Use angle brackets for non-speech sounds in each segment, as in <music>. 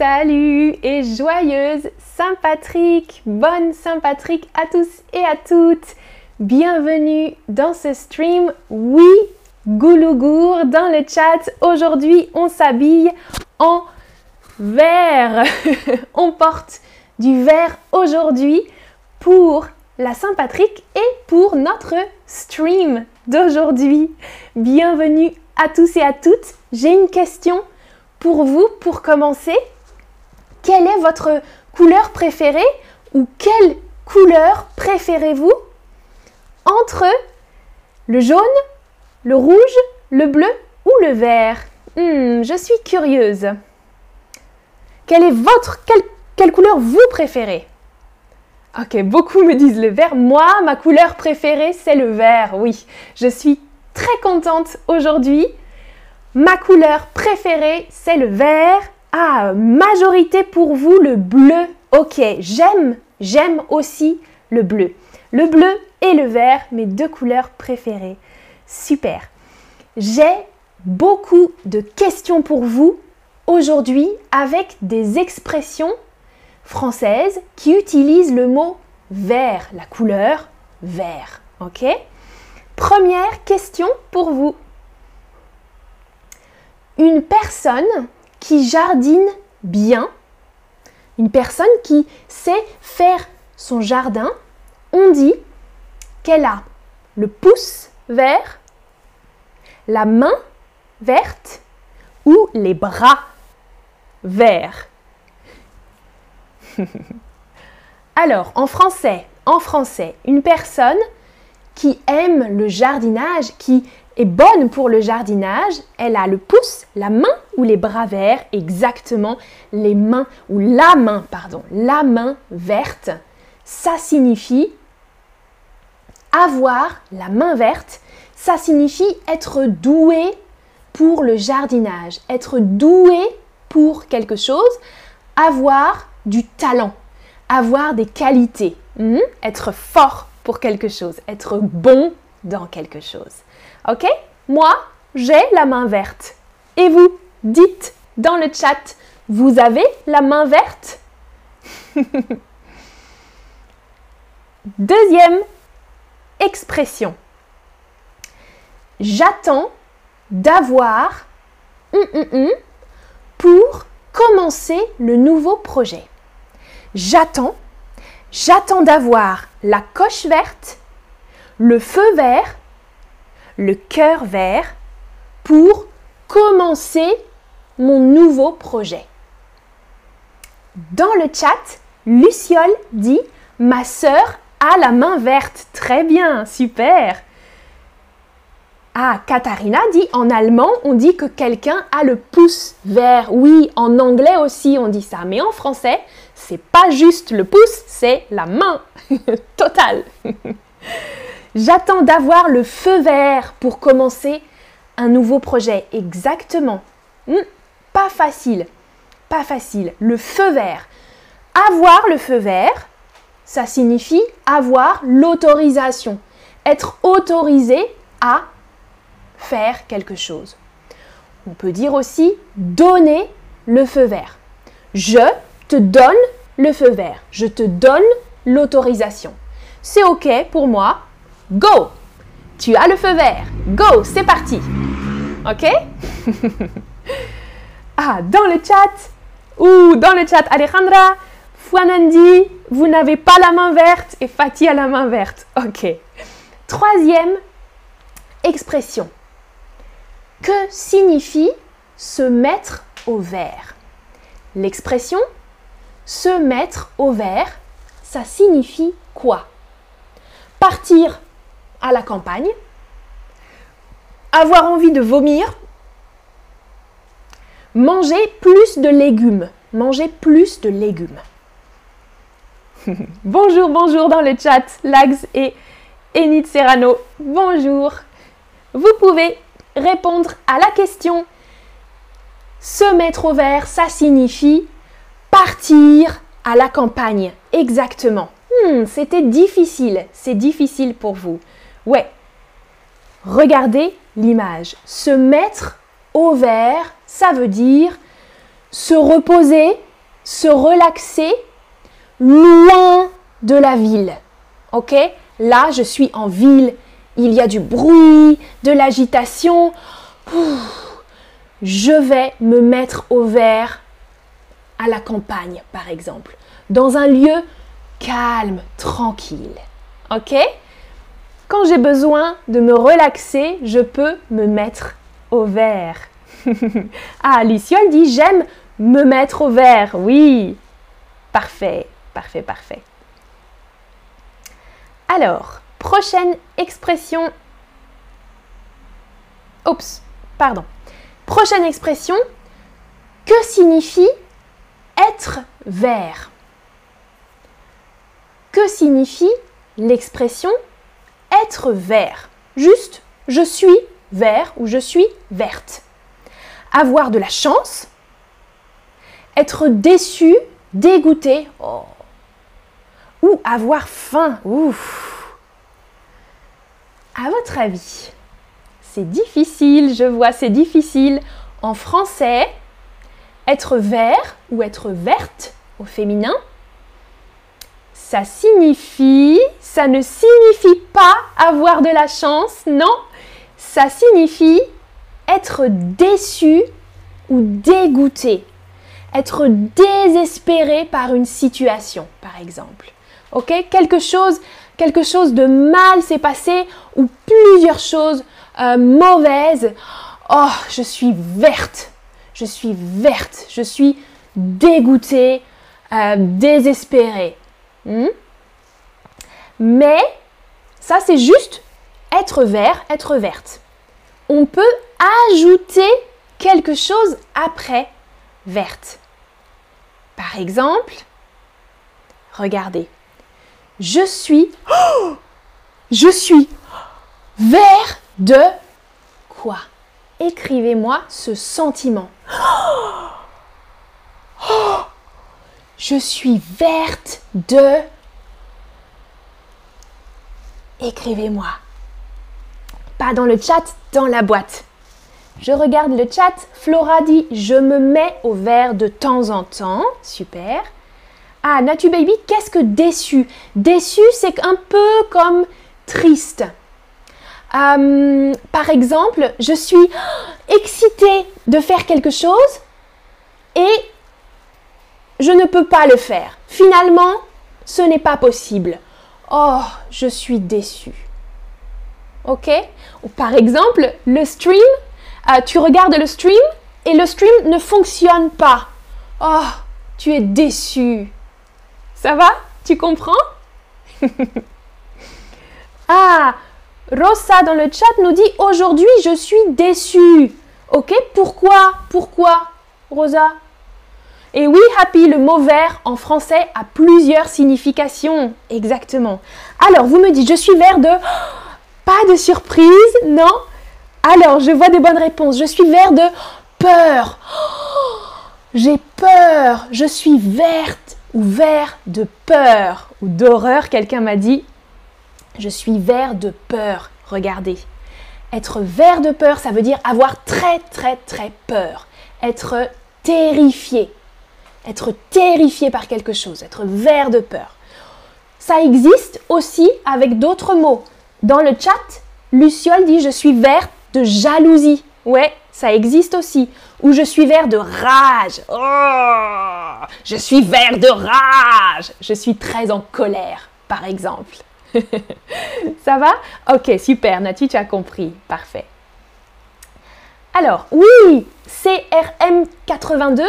Salut et joyeuse Saint-Patrick Bonne Saint-Patrick à tous et à toutes Bienvenue dans ce stream. Oui, Goulougour dans le chat. Aujourd'hui, on s'habille en vert. <laughs> on porte du vert aujourd'hui pour la Saint-Patrick et pour notre stream d'aujourd'hui. Bienvenue à tous et à toutes. J'ai une question pour vous pour commencer. Quelle est votre couleur préférée ou quelle couleur préférez-vous entre le jaune, le rouge, le bleu ou le vert? Hmm, Je suis curieuse. Quelle est votre quelle, quelle couleur vous préférez? Ok, beaucoup me disent le vert. Moi, ma couleur préférée, c'est le vert. Oui, je suis très contente aujourd'hui. Ma couleur préférée, c'est le vert. Ah, majorité pour vous, le bleu. Ok, j'aime, j'aime aussi le bleu. Le bleu et le vert, mes deux couleurs préférées. Super. J'ai beaucoup de questions pour vous aujourd'hui avec des expressions françaises qui utilisent le mot vert, la couleur vert. Ok? Première question pour vous. Une personne qui jardine bien, une personne qui sait faire son jardin, on dit qu'elle a le pouce vert, la main verte ou les bras verts. <laughs> Alors, en français, en français, une personne qui aime le jardinage, qui est bonne pour le jardinage, elle a le pouce, la main ou les bras verts, exactement les mains ou la main, pardon, la main verte. Ça signifie avoir la main verte, ça signifie être doué pour le jardinage, être doué pour quelque chose, avoir du talent, avoir des qualités, hmm? être fort pour quelque chose, être bon dans quelque chose. Ok? Moi, j'ai la main verte. Et vous, dites dans le chat, vous avez la main verte? <laughs> Deuxième expression. J'attends d'avoir pour commencer le nouveau projet. J'attends, j'attends d'avoir la coche verte, le feu vert, le cœur vert pour commencer mon nouveau projet. Dans le chat, Luciole dit Ma sœur a la main verte. Très bien, super. Ah, Katharina dit en allemand, on dit que quelqu'un a le pouce vert. Oui, en anglais aussi on dit ça, mais en français, c'est pas juste le pouce, c'est la main. <laughs> Total. <laughs> J'attends d'avoir le feu vert pour commencer un nouveau projet. Exactement. Hmm, pas facile. Pas facile. Le feu vert. Avoir le feu vert, ça signifie avoir l'autorisation. Être autorisé à faire quelque chose. On peut dire aussi donner le feu vert. Je te donne le feu vert. Je te donne l'autorisation. C'est OK pour moi. Go Tu as le feu vert. Go C'est parti. OK? <laughs> Ah, dans le chat. Ou dans le chat, Alejandra, Fouanandi, vous n'avez pas la main verte et Fatih a la main verte. OK. Troisième expression. Que signifie se mettre au vert? L'expression se mettre au vert, ça signifie quoi? Partir à la campagne, avoir envie de vomir, manger plus de légumes, manger plus de légumes. <laughs> bonjour, bonjour dans le chat, Lags et Enid Serrano. Bonjour. Vous pouvez répondre à la question. Se mettre au vert, ça signifie partir à la campagne. Exactement. Hmm, c'était difficile. C'est difficile pour vous. Ouais. Regardez l'image. Se mettre au vert, ça veut dire se reposer se relaxer loin de la ville. Ok? Là, je suis en ville. Il y a du bruit, de l'agitation. Je vais me mettre au vert à la campagne, par exemple, dans un lieu calme, tranquille. Ok? Quand j'ai besoin de me relaxer, je peux me mettre au vert. <laughs> ah, Luciole dit j'aime me mettre au vert. Oui. Parfait, parfait, parfait. Alors, prochaine expression. Oups, pardon. Prochaine expression. Que signifie être vert? Que signifie l'expression être vert Juste, je suis vert ou je suis verte. Avoir de la chance, être déçu, dégoûté, oh. ou avoir faim. Ouf. À votre avis, c'est difficile, je vois, c'est difficile en français. Être vert ou être verte au féminin, ça signifie, ça ne signifie pas avoir de la chance, non, ça signifie être déçu ou dégoûté, être désespéré par une situation, par exemple. Ok Quelque chose, quelque chose de mal s'est passé ou plusieurs choses euh, mauvaises. Oh, je suis verte, je suis verte, je suis dégoûtée, euh, désespérée. Hmm? Mais ça, c'est juste être vert, être verte. On peut ajouter quelque chose après verte. Par exemple, regardez, je suis, je suis vert de quoi? Écrivez-moi ce sentiment. Je suis verte de... Écrivez-moi. Pas dans le chat, dans la boîte. Je regarde le chat. Flora dit Je me mets au vert de temps en temps. Super. Ah, Natu Baby, qu'est-ce que déçu? Déçu, c'est un peu comme triste. Euh, par exemple, je suis <gasps> excitée de faire quelque chose et je ne peux pas le faire. Finalement, ce n'est pas possible. Oh, je suis déçue. Ok? Par exemple, le stream, euh, tu regardes le stream et le stream ne fonctionne pas. Oh, tu es déçu. Ça va? Tu comprends? <laughs> Ah, Rosa dans le chat nous dit aujourd'hui je suis déçue. Ok, pourquoi? Pourquoi, Rosa Et oui, happy, le mot vert en français a plusieurs significations. Exactement. Alors, vous me dites je suis vert de <gasps> pas de surprise, non? Alors, je vois des bonnes réponses. Je suis vert de peur. <gasps> J'ai peur. Je suis verte ou vert de peur ou d'horreur. Quelqu'un m'a dit je suis vert de peur. Regardez. Être vert de peur, ça veut dire avoir très très très peur. Être terrifié. Être terrifié par quelque chose. Être vert de peur. Ça existe aussi avec d'autres mots. Dans le chat, Luciole dit je suis vert de jalousie. Ouais, ça existe aussi. Ou je suis vert de rage. Oh, je suis vert de rage. Je suis très en colère, par exemple. <laughs> ça va? Ok, super. Nati, tu as compris. Parfait. Alors, oui, CRM82,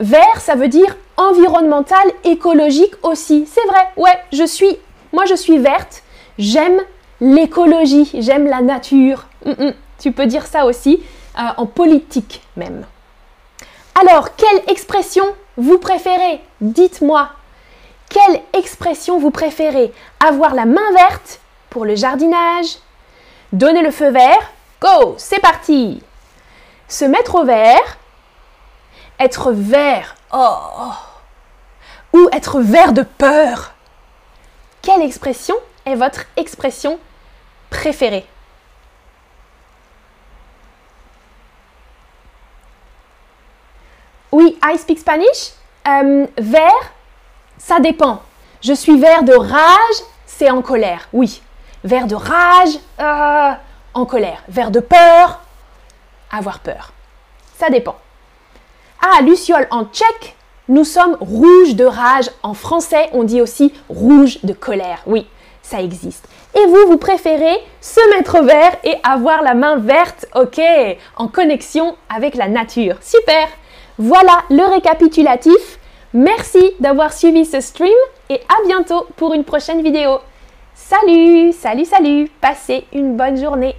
vert, ça veut dire environnemental, écologique aussi. C'est vrai, ouais, je suis, moi je suis verte, j'aime l'écologie, j'aime la nature. Mm, mm. tu peux dire ça aussi euh, en politique même. Alors, quelle expression vous préférez? Dites-moi. Quelle expression vous préférez? Avoir la main verte pour le jardinage? Donner le feu vert? Go C'est parti Se mettre au vert Être vert Oh Ou être vert de peur Quelle expression est votre expression préférée? Oui, I speak Spanish Euh, vert, ça dépend. Je suis vert de rage, c'est en colère. Oui. Vert de rage, euh, en colère. Vert de peur, avoir peur. Ça dépend. Ah, Luciole en tchèque, nous sommes rouge de rage. En français, on dit aussi rouge de colère. Oui, ça existe. Et vous, vous préférez se mettre vert et avoir la main verte, ok, en connexion avec la nature. Super Voilà le récapitulatif. Merci d'avoir suivi ce stream et à bientôt pour une prochaine vidéo. Salut, salut, salut Passez une bonne journée